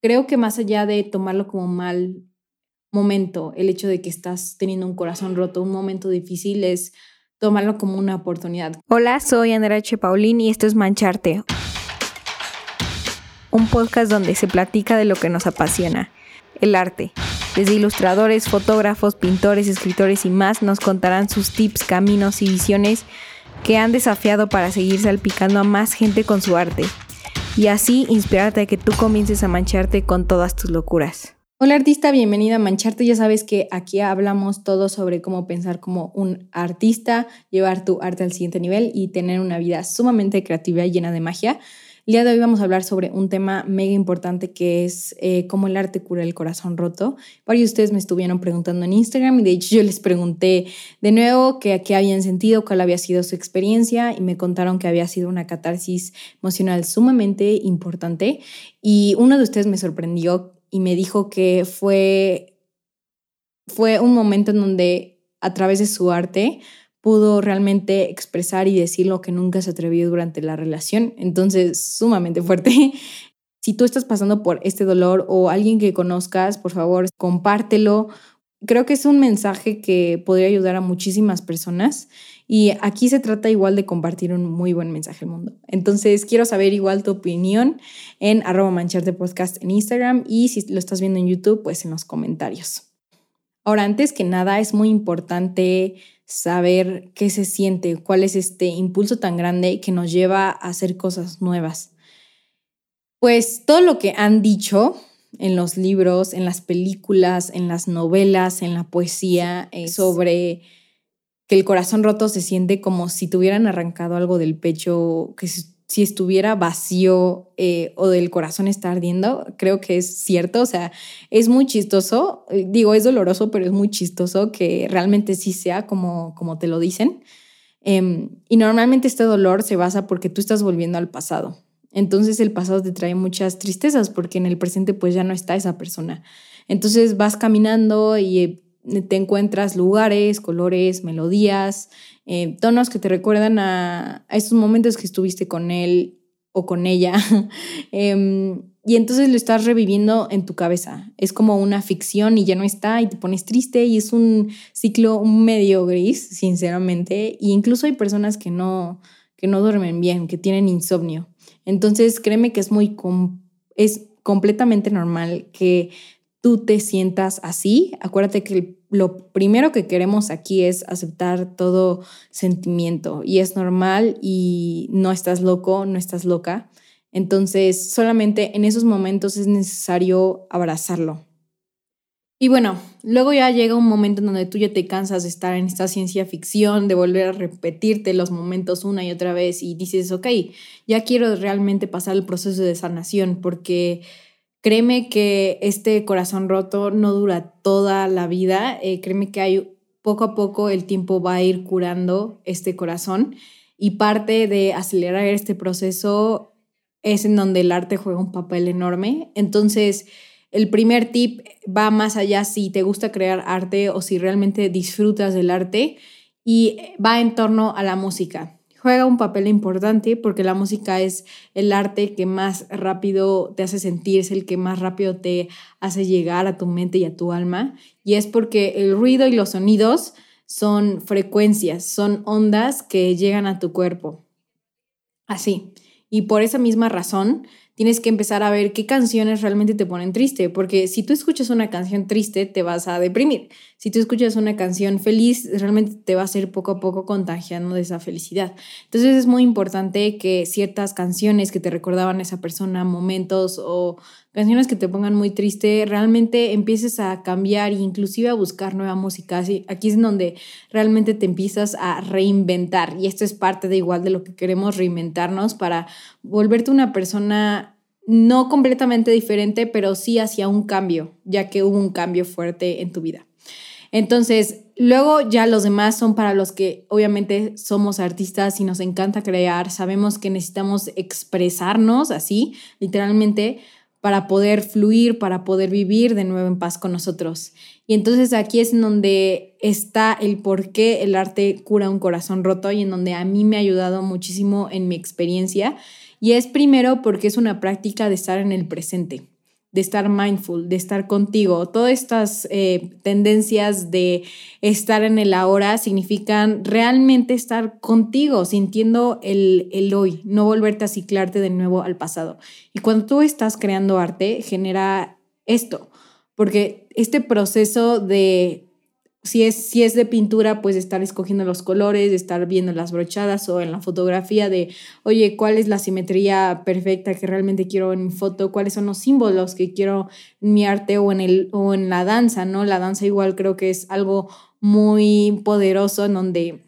creo que más allá de tomarlo como mal momento, el hecho de que estás teniendo un corazón roto, un momento difícil, es tomarlo como una oportunidad. Hola, soy Andrea H. Paulín y esto es Mancharte, un podcast donde se platica de lo que nos apasiona, el arte. Desde ilustradores, fotógrafos, pintores, escritores y más nos contarán sus tips, caminos y visiones que han desafiado para seguir salpicando a más gente con su arte y así inspirarte a que tú comiences a mancharte con todas tus locuras. Hola artista, bienvenida a Mancharte. Ya sabes que aquí hablamos todo sobre cómo pensar como un artista, llevar tu arte al siguiente nivel y tener una vida sumamente creativa y llena de magia. El día de hoy vamos a hablar sobre un tema mega importante que es eh, cómo el arte cura el corazón roto. Varios de ustedes me estuvieron preguntando en Instagram y de hecho yo les pregunté de nuevo qué, qué habían sentido, cuál había sido su experiencia y me contaron que había sido una catarsis emocional sumamente importante. Y uno de ustedes me sorprendió y me dijo que fue, fue un momento en donde a través de su arte pudo realmente expresar y decir lo que nunca se atrevió durante la relación. Entonces, sumamente fuerte. Si tú estás pasando por este dolor o alguien que conozcas, por favor, compártelo. Creo que es un mensaje que podría ayudar a muchísimas personas y aquí se trata igual de compartir un muy buen mensaje al mundo. Entonces, quiero saber igual tu opinión en arroba mancharte podcast en Instagram y si lo estás viendo en YouTube, pues en los comentarios. Ahora, antes que nada, es muy importante saber qué se siente, cuál es este impulso tan grande que nos lleva a hacer cosas nuevas. Pues todo lo que han dicho en los libros, en las películas, en las novelas, en la poesía, eh, sobre que el corazón roto se siente como si tuvieran arrancado algo del pecho, que si estuviera vacío eh, o del corazón está ardiendo, creo que es cierto, o sea, es muy chistoso, eh, digo, es doloroso, pero es muy chistoso que realmente sí sea como, como te lo dicen. Em, y normalmente este dolor se basa porque tú estás volviendo al pasado. Entonces el pasado te trae muchas tristezas porque en el presente pues ya no está esa persona. Entonces vas caminando y eh, te encuentras lugares, colores, melodías, eh, tonos que te recuerdan a, a, esos momentos que estuviste con él o con ella. Em, y entonces lo estás reviviendo en tu cabeza. Es como una ficción y ya no está y te pones triste y es un ciclo medio gris, sinceramente. Y incluso hay personas que no, que no duermen bien, que tienen insomnio. Entonces créeme que es muy... es completamente normal que tú te sientas así. Acuérdate que lo primero que queremos aquí es aceptar todo sentimiento y es normal y no estás loco, no estás loca. Entonces, solamente en esos momentos es necesario abrazarlo. Y bueno, luego ya llega un momento en donde tú ya te cansas de estar en esta ciencia ficción, de volver a repetirte los momentos una y otra vez y dices, ok, ya quiero realmente pasar el proceso de sanación porque Créeme que este corazón roto no dura toda la vida. Eh, créeme que hay poco a poco el tiempo va a ir curando este corazón y parte de acelerar este proceso es en donde el arte juega un papel enorme. Entonces, el primer tip va más allá si te gusta crear arte o si realmente disfrutas del arte y va en torno a la música juega un papel importante porque la música es el arte que más rápido te hace sentir, es el que más rápido te hace llegar a tu mente y a tu alma. Y es porque el ruido y los sonidos son frecuencias, son ondas que llegan a tu cuerpo. Así. Y por esa misma razón, tienes que empezar a ver qué canciones realmente te ponen triste, porque si tú escuchas una canción triste, te vas a deprimir. Si tú escuchas una canción feliz, realmente te va a ser poco a poco contagiando de esa felicidad. Entonces es muy importante que ciertas canciones que te recordaban a esa persona, momentos o canciones que te pongan muy triste, realmente empieces a cambiar e inclusive a buscar nueva música. Así, aquí es donde realmente te empiezas a reinventar y esto es parte de igual de lo que queremos reinventarnos para volverte una persona no completamente diferente, pero sí hacia un cambio, ya que hubo un cambio fuerte en tu vida. Entonces, luego ya los demás son para los que obviamente somos artistas y nos encanta crear, sabemos que necesitamos expresarnos así, literalmente, para poder fluir, para poder vivir de nuevo en paz con nosotros. Y entonces aquí es en donde está el por qué el arte cura un corazón roto y en donde a mí me ha ayudado muchísimo en mi experiencia. Y es primero porque es una práctica de estar en el presente. de estar mindful, de estar contigo. Todas estas eh, tendencias de estar en el ahora significan realmente estar contigo, sintiendo el, el hoy, no volverte a ciclarte de nuevo al pasado. Y cuando tú estás creando arte, genera esto, porque este proceso de si es, si es de pintura, pues estar escogiendo los colores, estar viendo las brochadas o en la fotografía de, oye, ¿cuál es la simetría perfecta que realmente quiero en mi foto? ¿Cuáles son los símbolos que quiero en mi arte o en, el, o en la danza? ¿no? La danza igual creo que es algo muy poderoso en donde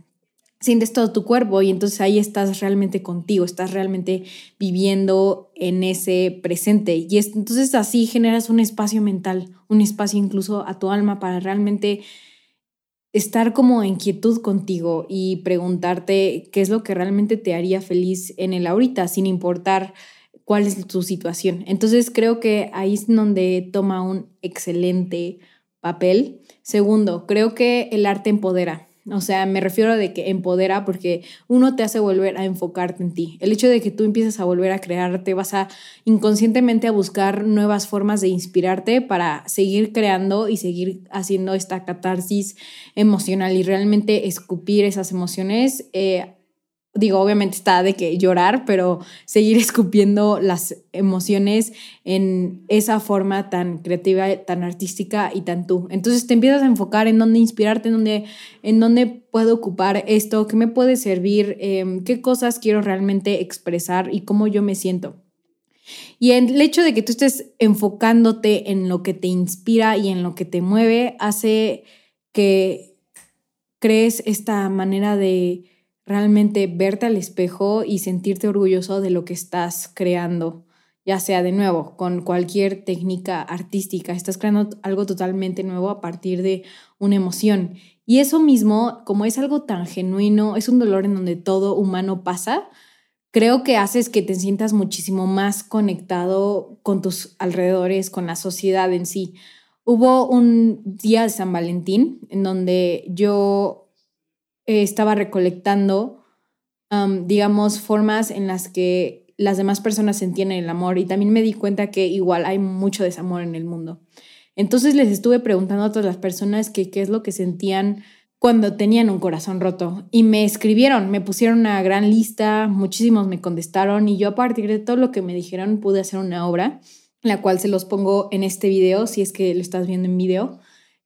sientes todo tu cuerpo y entonces ahí estás realmente contigo, estás realmente viviendo en ese presente. Y entonces así generas un espacio mental, un espacio incluso a tu alma para realmente estar como en quietud contigo y preguntarte qué es lo que realmente te haría feliz en el ahorita, sin importar cuál es tu situación. Entonces creo que ahí es donde toma un excelente papel. Segundo, creo que el arte empodera. O sea, me refiero de que empodera porque uno te hace volver a enfocarte en ti. El hecho de que tú empieces a volver a crearte, vas a inconscientemente a buscar nuevas formas de inspirarte para seguir creando y seguir haciendo esta catarsis emocional y realmente escupir esas emociones. Eh, digo, obviamente está de que llorar, pero seguir escupiendo las emociones en esa forma tan creativa, tan artística y tan tú. Entonces te empiezas a enfocar en dónde inspirarte, en dónde, en dónde puedo ocupar esto, qué me puede servir, em, qué cosas quiero realmente expresar y cómo yo me siento. Y el hecho de que tú estés enfocándote en lo que te inspira y en lo que te mueve hace que crees esta manera de realmente verte al espejo y sentirte orgulloso de lo que estás creando, ya sea de nuevo con cualquier técnica artística, estás creando algo totalmente nuevo a partir de una emoción. Y eso mismo, como es algo tan genuino, es un dolor en donde todo humano pasa, creo que haces que te sientas muchísimo más conectado con tus alrededores, con la sociedad en sí. Hubo un día de San Valentín en donde yo eh, estaba recolectando, digamos, formas en las que las demás personas sentían el amor y también me di cuenta que igual hay mucho desamor en el mundo. Entonces les estuve preguntando a todas las personas qué es lo que sentían cuando tenían un corazón roto y me escribieron, me pusieron una gran lista, muchísimos me contestaron y yo a partir de todo lo que me dijeron pude hacer una obra, la cual se los pongo en este video si es que lo estás viendo en video.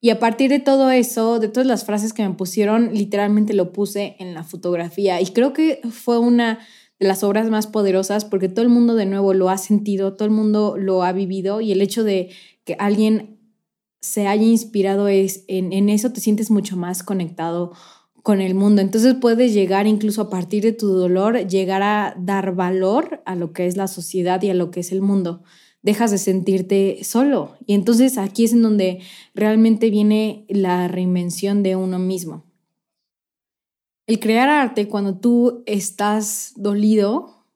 Y a partir de todo eso, de todas las frases que me pusieron, literalmente lo puse en la fotografía. Y creo que fue una de las obras más poderosas porque todo el mundo de nuevo lo ha sentido, todo el mundo lo ha vivido y el hecho de que alguien se haya inspirado es, en, en eso te sientes mucho más conectado con el mundo. Entonces puedes llegar incluso a partir de tu dolor, llegar a dar valor a lo que es la sociedad y a lo que es el mundo dejas de sentirte solo. Y entonces aquí es en donde realmente viene la reinvención de uno mismo. El crear arte cuando tú estás dolido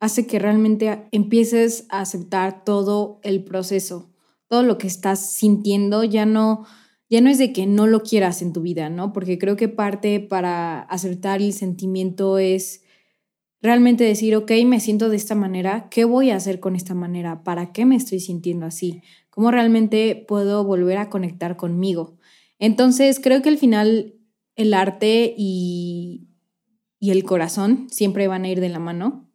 hace que realmente empieces a aceptar todo el proceso, todo lo que estás sintiendo, ya no ya no es de que no lo quieras en tu vida, ¿no? Porque creo que parte para aceptar el sentimiento es realmente decir, ok, me siento de esta manera, ¿qué voy a hacer con esta manera? ¿Para qué me estoy sintiendo así? ¿Cómo realmente puedo volver a conectar conmigo? Entonces, creo que al final el arte y, y el corazón siempre van a ir de la mano.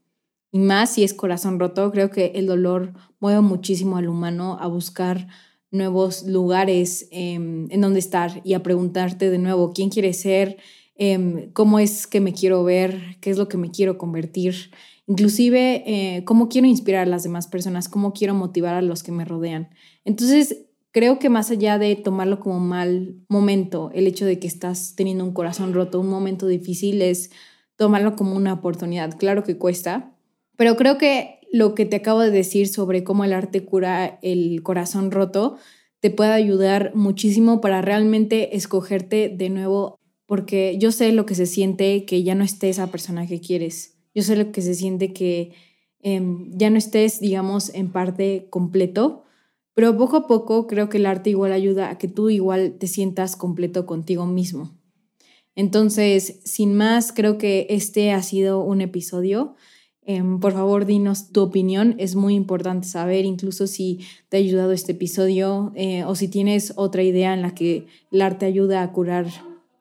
Y más si es corazón roto, creo que el dolor mueve muchísimo al humano a buscar nuevos lugares em, en donde estar y a preguntarte de nuevo quién quiere ser, Em, cómo es que me quiero ver, qué es lo que me quiero convertir, inclusive eh, cómo quiero inspirar a las demás personas, cómo quiero motivar a los que me rodean. Entonces, creo que más allá de tomarlo como mal momento, el hecho de que estás teniendo un corazón roto, un momento difícil, es tomarlo como una oportunidad. Claro que cuesta, pero creo que lo que te acabo de decir sobre cómo el arte cura el corazón roto te puede ayudar muchísimo para realmente escogerte de nuevo porque yo sé lo que se siente que ya no esté esa persona que quieres. Yo sé lo que se siente que em, ya no estés, digamos, en parte completo, pero poco a poco creo que el arte igual ayuda a que tú igual te sientas completo contigo mismo. Entonces, sin más, creo que este ha sido un episodio Em, por favor, dinos tu opinión. Es muy importante saber, incluso si te ha ayudado este episodio eh, o si tienes otra idea en la que el arte ayuda a curar